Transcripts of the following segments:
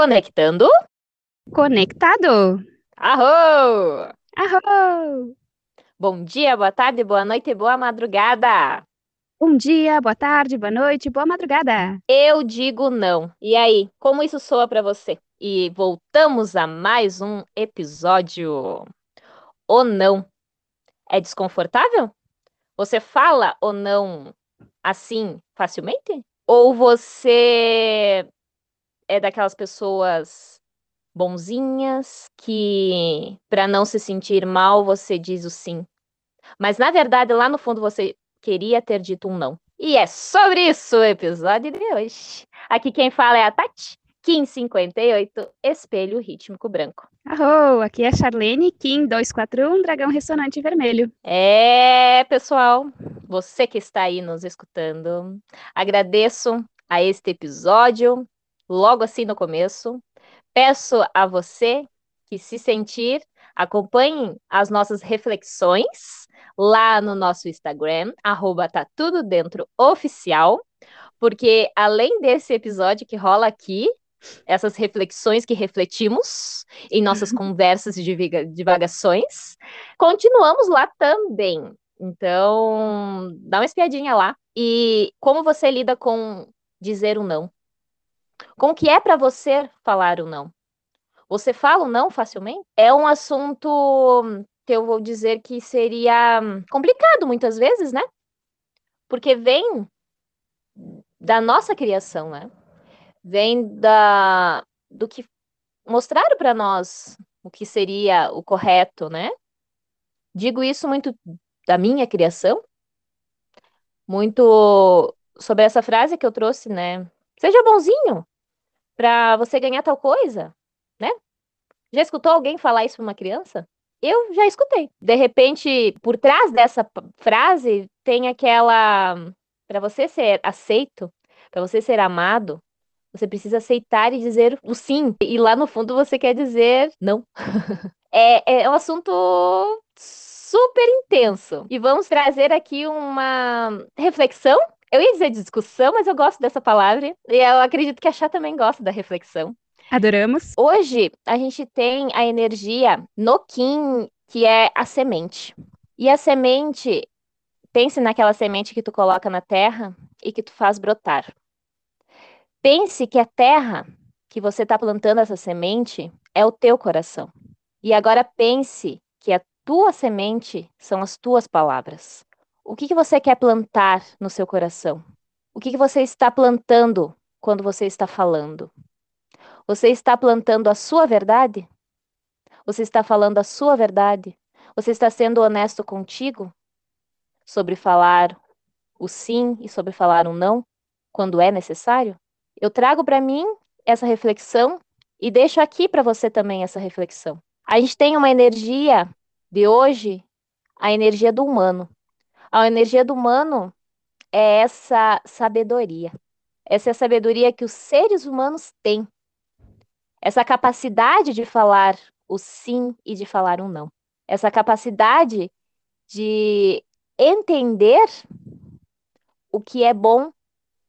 Conectando. Conectado. Arro! Arro! Bom dia, boa tarde, boa noite, boa madrugada. Bom dia, boa tarde, boa noite, boa madrugada. Eu digo não. E aí, como isso soa para você? E voltamos a mais um episódio. O não é desconfortável? Você fala ou não assim facilmente? Ou você é daquelas pessoas bonzinhas que, para não se sentir mal, você diz o sim. Mas na verdade, lá no fundo, você queria ter dito um não. E é sobre isso o episódio de hoje. Aqui quem fala é a Tati, Kim 58, Espelho Rítmico Branco. Arro, aqui é a Charlene, Kim 241, Dragão Ressonante Vermelho. É, pessoal, você que está aí nos escutando, agradeço a este episódio logo assim no começo. Peço a você que se sentir, acompanhe as nossas reflexões lá no nosso Instagram, arroba tá tudo dentro oficial, porque além desse episódio que rola aqui, essas reflexões que refletimos em nossas conversas e divagações, continuamos lá também. Então, dá uma espiadinha lá. E como você lida com dizer um não? Como que é para você falar o não? Você fala o não facilmente? É um assunto que eu vou dizer que seria complicado muitas vezes, né? Porque vem da nossa criação, né? Vem da do que mostraram para nós o que seria o correto, né? Digo isso muito da minha criação, muito sobre essa frase que eu trouxe, né? Seja bonzinho, para você ganhar tal coisa, né? Já escutou alguém falar isso para uma criança? Eu já escutei. De repente, por trás dessa frase tem aquela para você ser aceito, para você ser amado, você precisa aceitar e dizer o sim. E lá no fundo você quer dizer não. é, é um assunto super intenso. E vamos trazer aqui uma reflexão eu ia dizer discussão, mas eu gosto dessa palavra. E eu acredito que a Chá também gosta da reflexão. Adoramos. Hoje, a gente tem a energia no Kim, que é a semente. E a semente, pense naquela semente que tu coloca na terra e que tu faz brotar. Pense que a terra que você está plantando essa semente é o teu coração. E agora pense que a tua semente são as tuas palavras. O que, que você quer plantar no seu coração? O que, que você está plantando quando você está falando? Você está plantando a sua verdade? Você está falando a sua verdade? Você está sendo honesto contigo sobre falar o sim e sobre falar o não quando é necessário? Eu trago para mim essa reflexão e deixo aqui para você também essa reflexão. A gente tem uma energia de hoje, a energia do humano. A energia do humano é essa sabedoria. Essa é a sabedoria que os seres humanos têm. Essa capacidade de falar o sim e de falar um não. Essa capacidade de entender o que é bom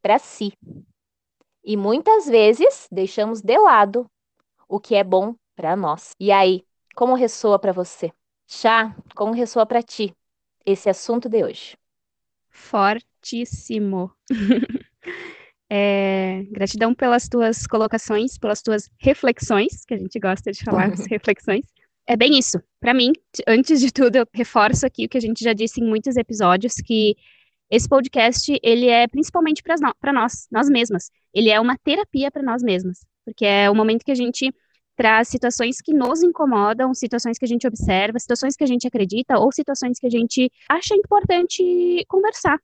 para si. E muitas vezes deixamos de lado o que é bom para nós. E aí, como ressoa para você? Chá, como ressoa para ti? Esse assunto de hoje. Fortíssimo. É, gratidão pelas tuas colocações, pelas tuas reflexões, que a gente gosta de falar, as reflexões. É bem isso. Para mim, antes de tudo, eu reforço aqui o que a gente já disse em muitos episódios, que esse podcast, ele é principalmente para nós, nós mesmas. Ele é uma terapia para nós mesmas, porque é o momento que a gente traz situações que nos incomodam, situações que a gente observa, situações que a gente acredita ou situações que a gente acha importante conversar.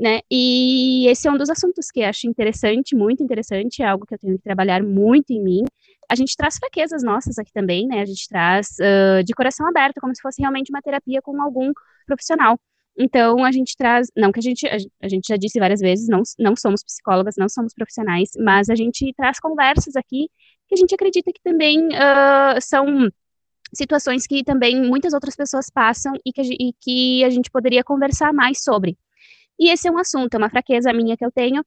Né? E esse é um dos assuntos que acho interessante, muito interessante, é algo que eu tenho que trabalhar muito em mim. A gente traz fraquezas nossas aqui também, né? A gente traz uh, de coração aberto, como se fosse realmente uma terapia com algum profissional. Então, a gente traz, não que a gente, a, gente já disse várias vezes, não, não somos psicólogas, não somos profissionais, mas a gente traz conversas aqui que a gente acredita que também uh, são situações que também muitas outras pessoas passam e que, e que a gente poderia conversar mais sobre. E esse é um assunto, é uma fraqueza minha que eu tenho,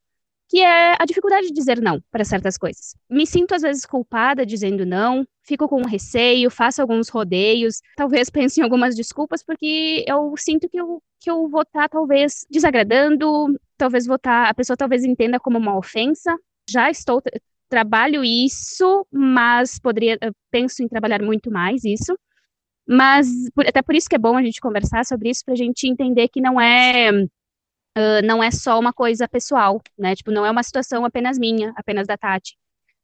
que é a dificuldade de dizer não para certas coisas. Me sinto às vezes culpada dizendo não, fico com receio, faço alguns rodeios, talvez pense em algumas desculpas, porque eu sinto que eu, que eu vou estar tá, talvez desagradando, talvez vou estar, tá, a pessoa talvez entenda como uma ofensa. Já estou trabalho isso, mas poderia penso em trabalhar muito mais isso. Mas até por isso que é bom a gente conversar sobre isso para a gente entender que não é não é só uma coisa pessoal, né? Tipo, não é uma situação apenas minha, apenas da Tati.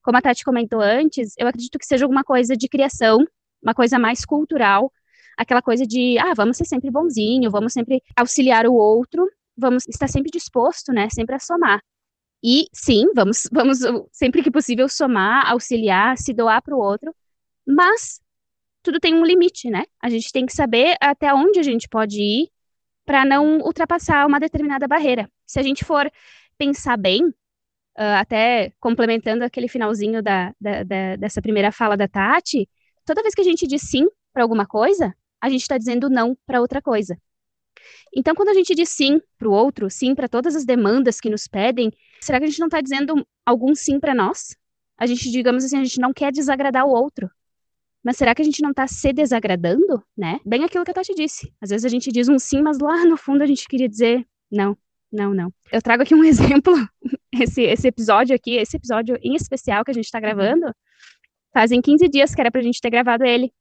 Como a Tati comentou antes, eu acredito que seja alguma coisa de criação, uma coisa mais cultural, aquela coisa de, ah, vamos ser sempre bonzinho, vamos sempre auxiliar o outro, vamos estar sempre disposto, né, sempre a somar. E sim, vamos, vamos sempre que possível somar, auxiliar, se doar para o outro, mas tudo tem um limite, né? A gente tem que saber até onde a gente pode ir para não ultrapassar uma determinada barreira. Se a gente for pensar bem, uh, até complementando aquele finalzinho da, da, da, dessa primeira fala da Tati, toda vez que a gente diz sim para alguma coisa, a gente está dizendo não para outra coisa. Então, quando a gente diz sim para o outro, sim para todas as demandas que nos pedem, será que a gente não está dizendo algum sim para nós? A gente, digamos assim, a gente não quer desagradar o outro. Mas será que a gente não está se desagradando, né? Bem aquilo que a Tati disse. Às vezes a gente diz um sim, mas lá no fundo a gente queria dizer não, não, não. Eu trago aqui um exemplo, esse, esse episódio aqui, esse episódio em especial que a gente está gravando, fazem 15 dias que era pra gente ter gravado ele.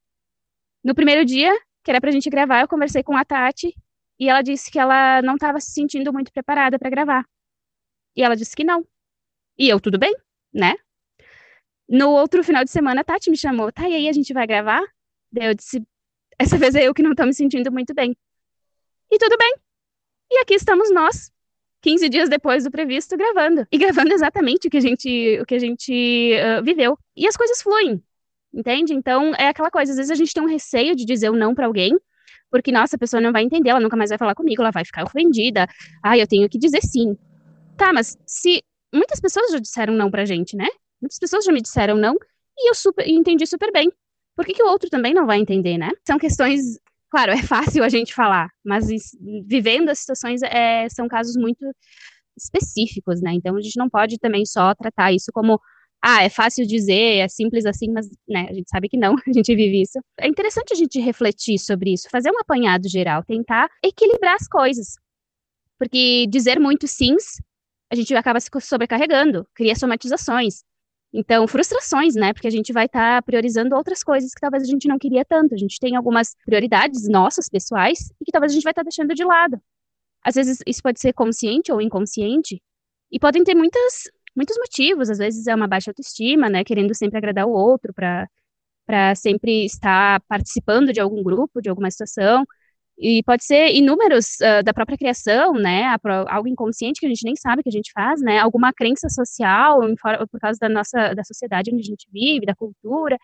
No primeiro dia, que era pra gente gravar, eu conversei com a Tati e ela disse que ela não estava se sentindo muito preparada para gravar. E ela disse que não. E eu, tudo bem, né? No outro final de semana, a Tati me chamou, tá, e aí a gente vai gravar? Daí eu disse, essa vez é eu que não tô me sentindo muito bem. E tudo bem. E aqui estamos nós, 15 dias depois do previsto, gravando. E gravando exatamente o que a gente, o que a gente uh, viveu. E as coisas fluem, entende? Então, é aquela coisa, às vezes a gente tem um receio de dizer o um não para alguém, porque, nossa, a pessoa não vai entender, ela nunca mais vai falar comigo, ela vai ficar ofendida. Ah, eu tenho que dizer sim. Tá, mas se muitas pessoas já disseram não pra gente, né? Muitas pessoas já me disseram não e eu super, entendi super bem. Por que, que o outro também não vai entender, né? São questões, claro, é fácil a gente falar, mas vivendo as situações é, são casos muito específicos, né? Então a gente não pode também só tratar isso como ah, é fácil dizer, é simples assim, mas né, a gente sabe que não, a gente vive isso. É interessante a gente refletir sobre isso, fazer um apanhado geral, tentar equilibrar as coisas. Porque dizer muito sims, a gente acaba se sobrecarregando, cria somatizações. Então, frustrações, né? Porque a gente vai estar tá priorizando outras coisas que talvez a gente não queria tanto. A gente tem algumas prioridades nossas, pessoais, e que talvez a gente vai estar tá deixando de lado. Às vezes isso pode ser consciente ou inconsciente, e podem ter muitas, muitos motivos. Às vezes é uma baixa autoestima, né? Querendo sempre agradar o outro, para sempre estar participando de algum grupo, de alguma situação. E pode ser inúmeros uh, da própria criação, né? Algo inconsciente que a gente nem sabe que a gente faz, né? Alguma crença social por causa da nossa da sociedade onde a gente vive, da cultura.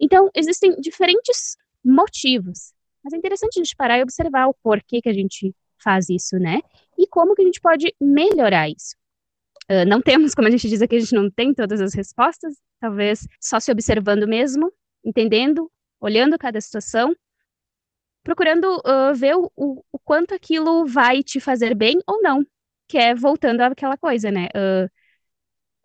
Então, existem diferentes motivos. Mas é interessante a gente parar e observar o porquê que a gente faz isso, né? E como que a gente pode melhorar isso. Uh, não temos, como a gente diz aqui, a gente não tem todas as respostas, talvez só se observando mesmo, entendendo, olhando cada situação procurando uh, ver o, o, quanto aquilo vai te fazer bem ou não. Que é voltando àquela coisa, né? Uh,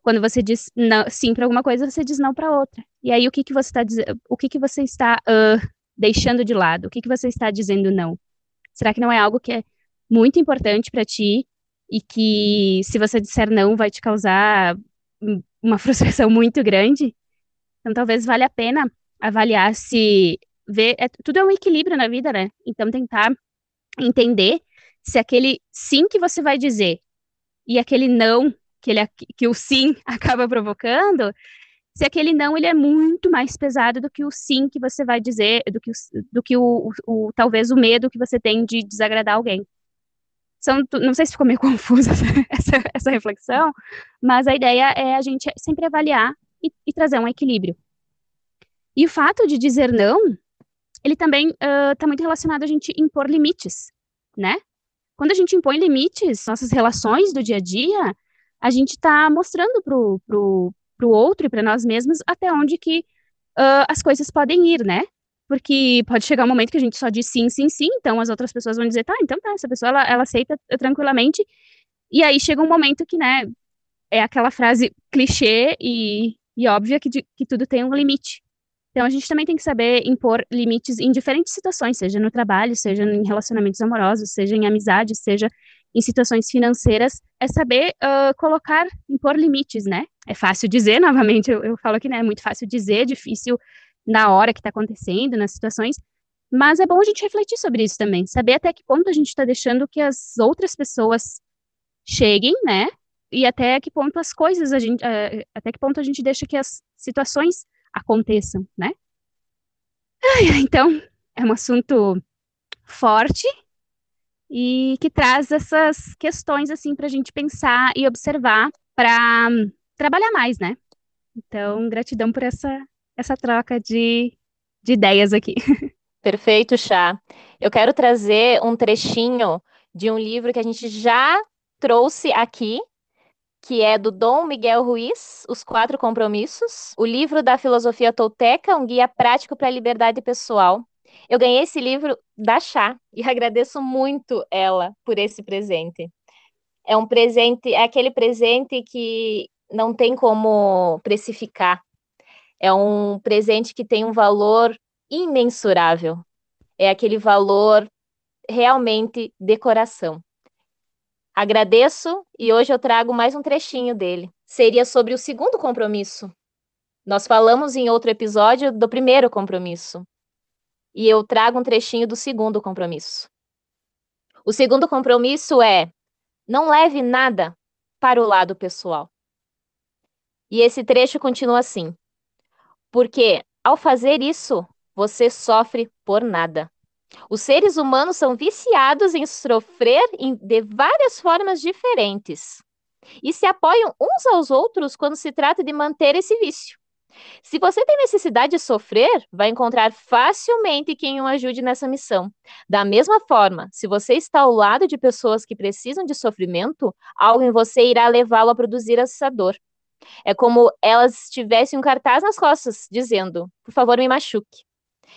quando você diz não, sim para alguma coisa, você diz não para outra. E aí o que que você está? O que que você está uh, deixando de lado? O que que você está dizendo não? Será que não é algo que é muito importante para ti e que se você disser não vai te causar uma frustração muito grande? Então talvez valha a pena avaliar se ver, é, tudo é um equilíbrio na vida, né? Então tentar entender se aquele sim que você vai dizer e aquele não que, ele, que o sim acaba provocando, se aquele não ele é muito mais pesado do que o sim que você vai dizer, do que, do que o, o, o talvez o medo que você tem de desagradar alguém. São, não sei se ficou meio confusa essa, essa reflexão, mas a ideia é a gente sempre avaliar e, e trazer um equilíbrio. E o fato de dizer não ele também está uh, muito relacionado a gente impor limites, né? Quando a gente impõe limites, nossas relações do dia a dia, a gente está mostrando pro, pro, pro outro e para nós mesmos até onde que uh, as coisas podem ir, né? Porque pode chegar um momento que a gente só diz sim, sim, sim, então as outras pessoas vão dizer, tá, então tá, essa pessoa ela, ela aceita tranquilamente, e aí chega um momento que, né, é aquela frase clichê e, e óbvia que, de, que tudo tem um limite. Então, a gente também tem que saber impor limites em diferentes situações, seja no trabalho, seja em relacionamentos amorosos, seja em amizade, seja em situações financeiras, é saber uh, colocar, impor limites, né? É fácil dizer, novamente, eu, eu falo aqui, né? É muito fácil dizer, difícil na hora que está acontecendo, nas situações, mas é bom a gente refletir sobre isso também, saber até que ponto a gente está deixando que as outras pessoas cheguem, né? E até que ponto as coisas a gente, uh, até que ponto a gente deixa que as situações aconteçam, né? Então, é um assunto forte e que traz essas questões assim para a gente pensar e observar para trabalhar mais, né? Então, gratidão por essa essa troca de, de ideias aqui. Perfeito, Chá. Eu quero trazer um trechinho de um livro que a gente já trouxe aqui que é do Dom Miguel Ruiz, Os Quatro Compromissos, o livro da filosofia tolteca, um guia prático para a liberdade pessoal. Eu ganhei esse livro da Chá e agradeço muito ela por esse presente. É um presente, é aquele presente que não tem como precificar. É um presente que tem um valor imensurável. É aquele valor realmente de coração. Agradeço e hoje eu trago mais um trechinho dele. Seria sobre o segundo compromisso. Nós falamos em outro episódio do primeiro compromisso. E eu trago um trechinho do segundo compromisso. O segundo compromisso é: não leve nada para o lado pessoal. E esse trecho continua assim: porque ao fazer isso, você sofre por nada. Os seres humanos são viciados em sofrer de várias formas diferentes e se apoiam uns aos outros quando se trata de manter esse vício. Se você tem necessidade de sofrer, vai encontrar facilmente quem o ajude nessa missão. Da mesma forma, se você está ao lado de pessoas que precisam de sofrimento, algo em você irá levá-lo a produzir essa dor. É como elas tivessem um cartaz nas costas dizendo: por favor, me machuque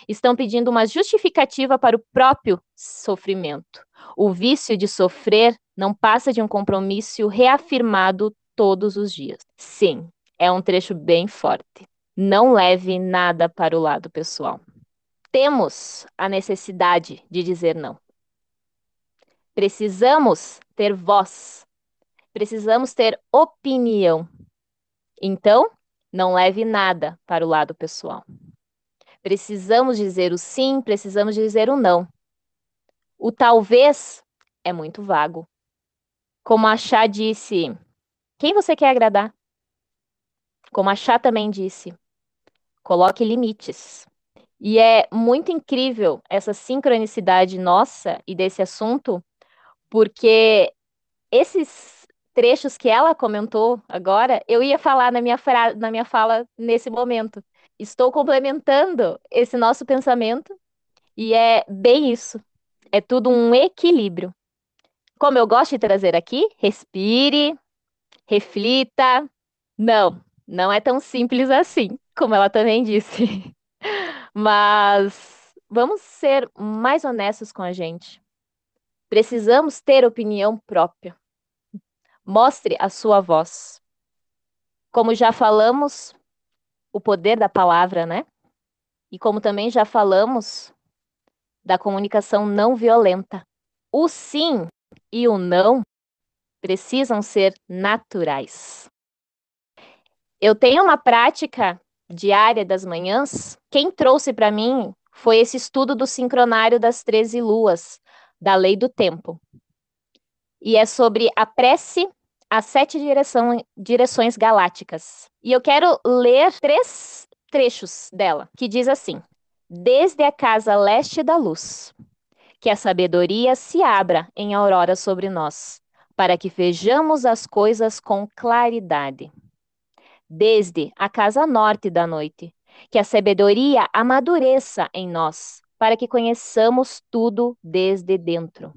estão pedindo uma justificativa para o próprio sofrimento. O vício de sofrer não passa de um compromisso reafirmado todos os dias. Sim, é um trecho bem forte. Não leve nada para o lado pessoal. Temos a necessidade de dizer não. Precisamos ter voz. Precisamos ter opinião. Então, não leve nada para o lado pessoal. Precisamos dizer o sim, precisamos dizer o não. O talvez é muito vago. Como a Chá disse, quem você quer agradar? Como a Chá também disse, coloque limites. E é muito incrível essa sincronicidade nossa e desse assunto, porque esses trechos que ela comentou agora, eu ia falar na minha, na minha fala nesse momento estou complementando esse nosso pensamento e é bem isso. É tudo um equilíbrio. Como eu gosto de trazer aqui, respire, reflita. Não, não é tão simples assim, como ela também disse. Mas vamos ser mais honestos com a gente. Precisamos ter opinião própria. Mostre a sua voz. Como já falamos, o poder da palavra, né? E como também já falamos da comunicação não violenta. O sim e o não precisam ser naturais. Eu tenho uma prática diária das manhãs. Quem trouxe para mim foi esse estudo do sincronário das 13 luas, da lei do tempo. E é sobre a prece as sete direção, direções galácticas. E eu quero ler três trechos dela, que diz assim: Desde a casa leste da luz, que a sabedoria se abra em aurora sobre nós, para que vejamos as coisas com claridade. Desde a casa norte da noite, que a sabedoria amadureça em nós, para que conheçamos tudo desde dentro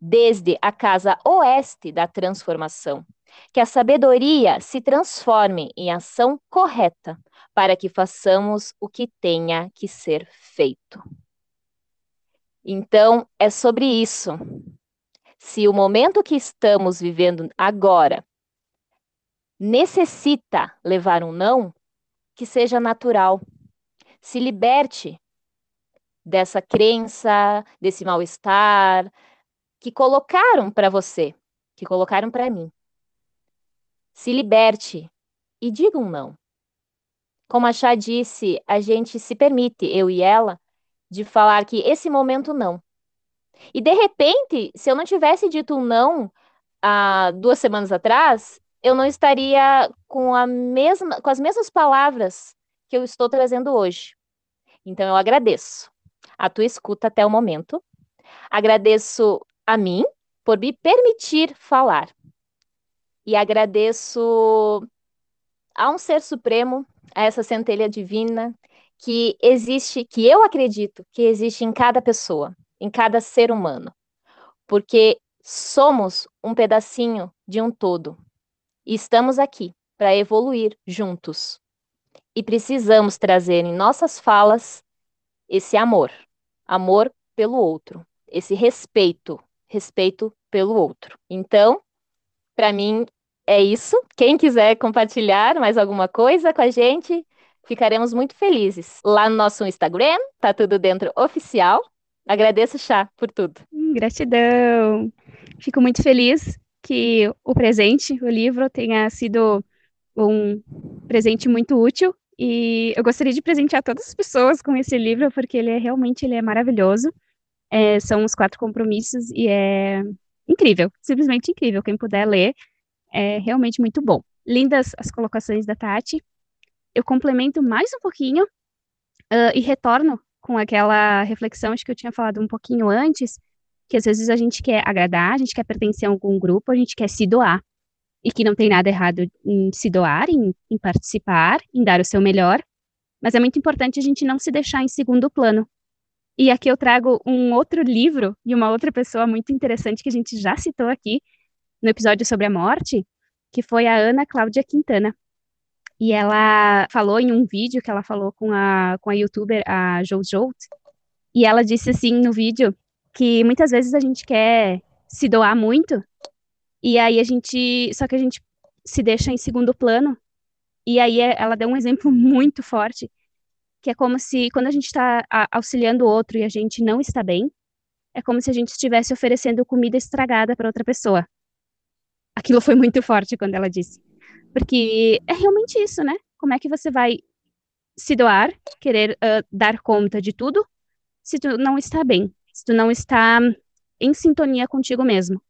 desde a casa oeste da transformação. Que a sabedoria se transforme em ação correta, para que façamos o que tenha que ser feito. Então, é sobre isso. Se o momento que estamos vivendo agora necessita levar um não, que seja natural. Se liberte dessa crença, desse mal-estar que colocaram para você, que colocaram para mim. Se liberte e diga um não. Como a Chá disse, a gente se permite, eu e ela, de falar que esse momento não. E de repente, se eu não tivesse dito um não há duas semanas atrás, eu não estaria com, a mesma, com as mesmas palavras que eu estou trazendo hoje. Então, eu agradeço a tua escuta até o momento. Agradeço a mim por me permitir falar. E agradeço a um ser supremo, a essa centelha divina que existe, que eu acredito que existe em cada pessoa, em cada ser humano. Porque somos um pedacinho de um todo. E estamos aqui para evoluir juntos. E precisamos trazer em nossas falas esse amor, amor pelo outro, esse respeito, respeito pelo outro. Então, para mim é isso. Quem quiser compartilhar mais alguma coisa com a gente, ficaremos muito felizes. Lá no nosso Instagram, tá tudo dentro oficial. Agradeço, Chá, por tudo. Hum, gratidão. Fico muito feliz que o presente, o livro, tenha sido um presente muito útil e eu gostaria de presentear todas as pessoas com esse livro porque ele é realmente ele é maravilhoso. É, são os quatro compromissos e é incrível, simplesmente incrível. Quem puder ler, é realmente muito bom. Lindas as colocações da Tati. Eu complemento mais um pouquinho uh, e retorno com aquela reflexão acho que eu tinha falado um pouquinho antes, que às vezes a gente quer agradar, a gente quer pertencer a algum grupo, a gente quer se doar. E que não tem nada errado em se doar, em, em participar, em dar o seu melhor. Mas é muito importante a gente não se deixar em segundo plano. E aqui eu trago um outro livro e uma outra pessoa muito interessante que a gente já citou aqui no episódio sobre a morte, que foi a Ana Cláudia Quintana. E ela falou em um vídeo que ela falou com a, com a youtuber, a Jojo, e ela disse assim no vídeo que muitas vezes a gente quer se doar muito e aí a gente, só que a gente se deixa em segundo plano. E aí ela deu um exemplo muito forte, que é como se quando a gente está auxiliando o outro e a gente não está bem, é como se a gente estivesse oferecendo comida estragada para outra pessoa. Aquilo foi muito forte quando ela disse. Porque é realmente isso, né? Como é que você vai se doar, querer uh, dar conta de tudo, se tu não está bem? se tu não está em sintonia contigo mesmo.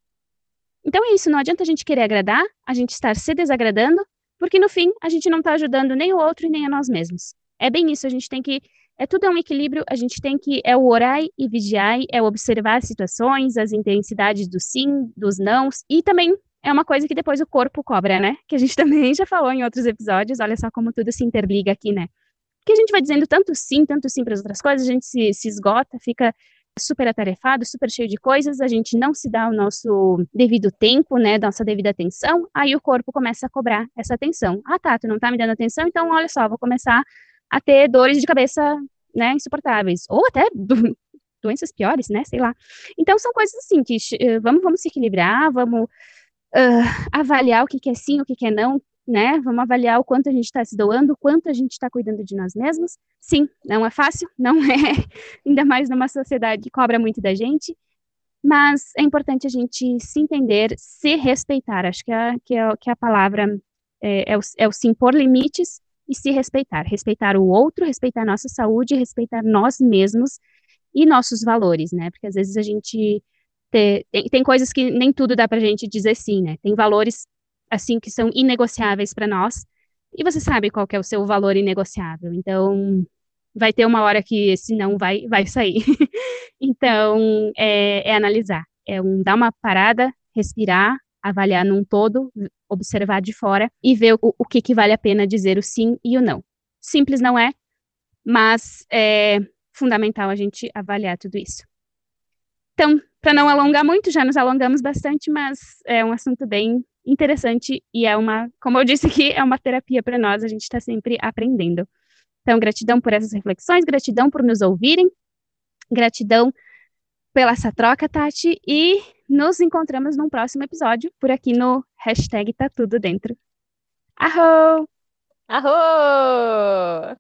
Então é isso, não adianta a gente querer agradar, a gente estar se desagradando, porque no fim a gente não está ajudando nem o outro e nem a nós mesmos. É bem isso, a gente tem que. É tudo é um equilíbrio, a gente tem que. É o orai e vigiar, é observar as situações, as intensidades do sim, dos nãos, e também é uma coisa que depois o corpo cobra, né? Que a gente também já falou em outros episódios, olha só como tudo se interliga aqui, né? Que a gente vai dizendo tanto sim, tanto sim para as outras coisas, a gente se, se esgota, fica super atarefado, super cheio de coisas, a gente não se dá o nosso devido tempo, né, nossa devida atenção, aí o corpo começa a cobrar essa atenção. Ah, tá, tu não tá me dando atenção, então olha só, vou começar a ter dores de cabeça, né, insuportáveis, ou até do, doenças piores, né, sei lá. Então são coisas assim que uh, vamos, vamos se equilibrar, vamos uh, avaliar o que, que é sim, o que, que é não, né? Vamos avaliar o quanto a gente está se doando, o quanto a gente está cuidando de nós mesmos. Sim, não é fácil, não é, ainda mais numa sociedade que cobra muito da gente, mas é importante a gente se entender, se respeitar. Acho que a, que a, que a palavra é, é, o, é o se impor limites e se respeitar. Respeitar o outro, respeitar nossa saúde, respeitar nós mesmos e nossos valores, né? Porque às vezes a gente tem, tem coisas que nem tudo dá pra gente dizer sim, né? Tem valores assim que são inegociáveis para nós. E você sabe qual é o seu valor inegociável. Então, vai ter uma hora que esse não vai, vai sair. então, é, é, analisar. É um dar uma parada, respirar, avaliar num todo, observar de fora e ver o, o que, que vale a pena dizer o sim e o não. Simples não é, mas é fundamental a gente avaliar tudo isso. Então, para não alongar muito, já nos alongamos bastante, mas é um assunto bem interessante e é uma, como eu disse aqui, é uma terapia para nós, a gente está sempre aprendendo. Então, gratidão por essas reflexões, gratidão por nos ouvirem, gratidão pela essa troca, Tati, e nos encontramos num próximo episódio, por aqui no hashtag Tá Tudo Dentro. Arro! Arro!